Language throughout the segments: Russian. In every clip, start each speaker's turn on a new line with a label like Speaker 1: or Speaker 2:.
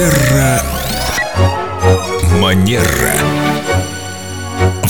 Speaker 1: Терра Манера.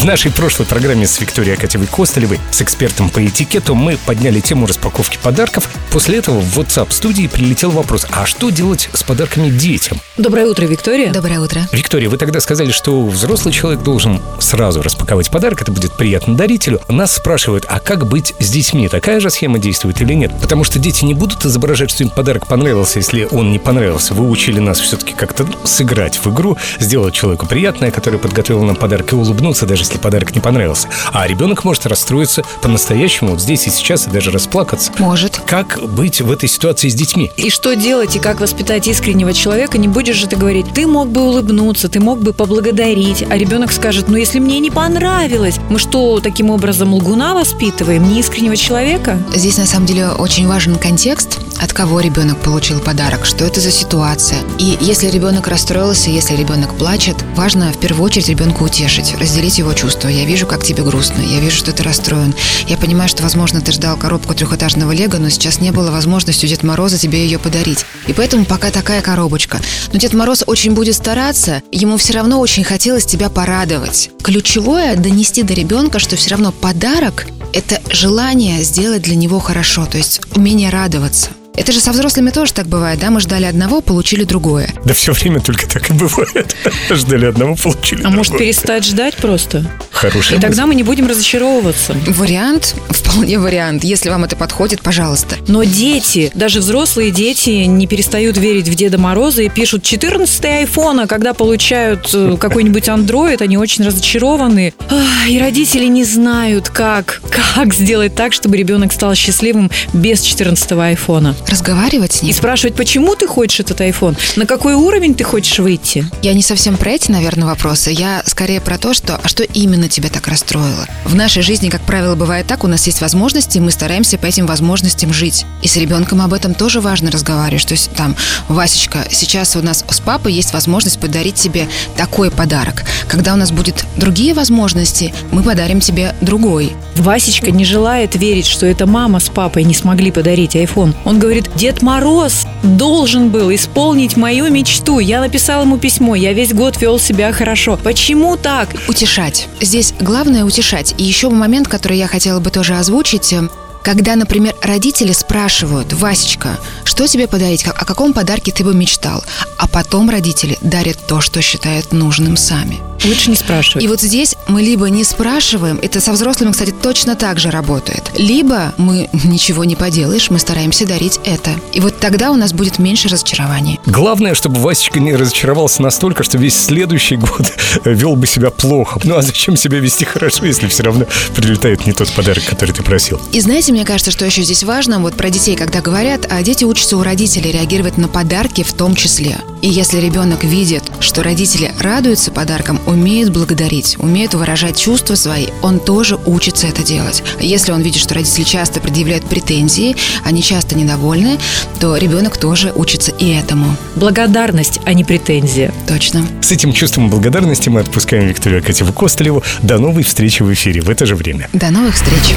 Speaker 2: В нашей прошлой программе с Викторией Акатьевой-Костолевой, с экспертом по этикету, мы подняли тему распаковки подарков. После этого в WhatsApp студии прилетел вопрос, а что делать с подарками детям?
Speaker 3: Доброе утро, Виктория.
Speaker 4: Доброе утро.
Speaker 2: Виктория, вы тогда сказали, что взрослый человек должен сразу распаковать подарок, это будет приятно дарителю. Нас спрашивают, а как быть с детьми? Такая же схема действует или нет? Потому что дети не будут изображать, что им подарок понравился, если он не понравился. Вы учили нас все-таки как-то сыграть в игру, сделать человеку приятное, который подготовил нам подарок, и улыбнуться, даже если подарок не понравился. А ребенок может расстроиться по-настоящему вот здесь и сейчас, и даже расплакаться.
Speaker 4: Может.
Speaker 2: Как быть в этой ситуации с детьми?
Speaker 3: И что делать, и как воспитать искреннего человека? Не будешь же ты говорить, ты мог бы улыбнуться, ты мог бы поблагодарить, а ребенок скажет, ну если мне не понравилось, мы что, таким образом лгуна воспитываем, не искреннего человека?
Speaker 4: Здесь на самом деле очень важен контекст, от кого ребенок получил подарок, что это за ситуация. И если ребенок расстроился, если ребенок плачет, важно в первую очередь ребенка утешить, разделить его чувства. Я вижу, как тебе грустно, я вижу, что ты расстроен. Я понимаю, что, возможно, ты ждал коробку трехэтажного лего, но сейчас не было возможности у Деда Мороза тебе ее подарить. И поэтому пока такая коробочка. Но Дед Мороз очень будет стараться, ему все равно очень хотелось тебя порадовать. Ключевое – донести до ребенка, что все равно подарок – это желание сделать для него хорошо, то есть умение радоваться. Это же со взрослыми тоже так бывает, да? Мы ждали одного, получили другое.
Speaker 2: Да все время только так и бывает. Ждали одного, получили
Speaker 3: А может
Speaker 2: другого.
Speaker 3: перестать ждать просто?
Speaker 2: Хорошая
Speaker 3: И тогда мы не будем разочаровываться.
Speaker 4: Вариант, вполне вариант. Если вам это подходит, пожалуйста.
Speaker 3: Но дети, даже взрослые дети не перестают верить в Деда Мороза и пишут 14 айфон, а когда получают э, какой-нибудь андроид, они очень разочарованы. И родители не знают, как, как сделать так, чтобы ребенок стал счастливым без 14 айфона.
Speaker 4: Разговаривать с
Speaker 3: И
Speaker 4: ним.
Speaker 3: спрашивать, почему ты хочешь этот iPhone? На какой уровень ты хочешь выйти?
Speaker 4: Я не совсем про эти, наверное, вопросы. Я скорее про то, что, а что именно тебя так расстроило? В нашей жизни, как правило, бывает так, у нас есть возможности, и мы стараемся по этим возможностям жить. И с ребенком об этом тоже важно разговаривать. То есть там, Васечка, сейчас у нас с папой есть возможность подарить тебе такой подарок. Когда у нас будет другие возможности, мы подарим тебе другой.
Speaker 3: Васечка не желает верить, что это мама с папой не смогли подарить iPhone. Он говорит, Дед Мороз должен был исполнить мою мечту. Я написал ему письмо, я весь год вел себя хорошо. Почему так?
Speaker 4: Утешать. Здесь главное утешать. И еще момент, который я хотела бы тоже озвучить. э, Когда, например, родители спрашивают, Васечка, что тебе подарить, как- о каком подарке ты бы мечтал? А потом родители дарят то, что считают нужным сами.
Speaker 3: Лучше не спрашивать.
Speaker 4: И вот здесь мы либо не спрашиваем, это со взрослыми, кстати, точно так же работает, либо мы ничего не поделаешь, мы стараемся дарить это. И вот тогда у нас будет меньше разочарований.
Speaker 2: Главное, чтобы Васечка не разочаровался настолько, что весь следующий год вел бы себя плохо. Ну а зачем себя вести хорошо, если все равно прилетает не тот подарок, который ты просил?
Speaker 4: И знаете, мне кажется, что еще здесь важно, вот про детей, когда говорят, а дети учатся у родителей реагировать на подарки в том числе. И если ребенок видит, что родители радуются подаркам, умеют благодарить, умеют выражать чувства свои, он тоже учится это делать. Если он видит, что родители часто предъявляют претензии, они часто недовольны, то ребенок тоже учится и этому.
Speaker 3: Благодарность, а не претензия.
Speaker 4: Точно.
Speaker 2: С этим чувством благодарности мы отпускаем Викторию Акатьеву Костылеву. До новой встречи в эфире в это же время.
Speaker 4: До новых встреч.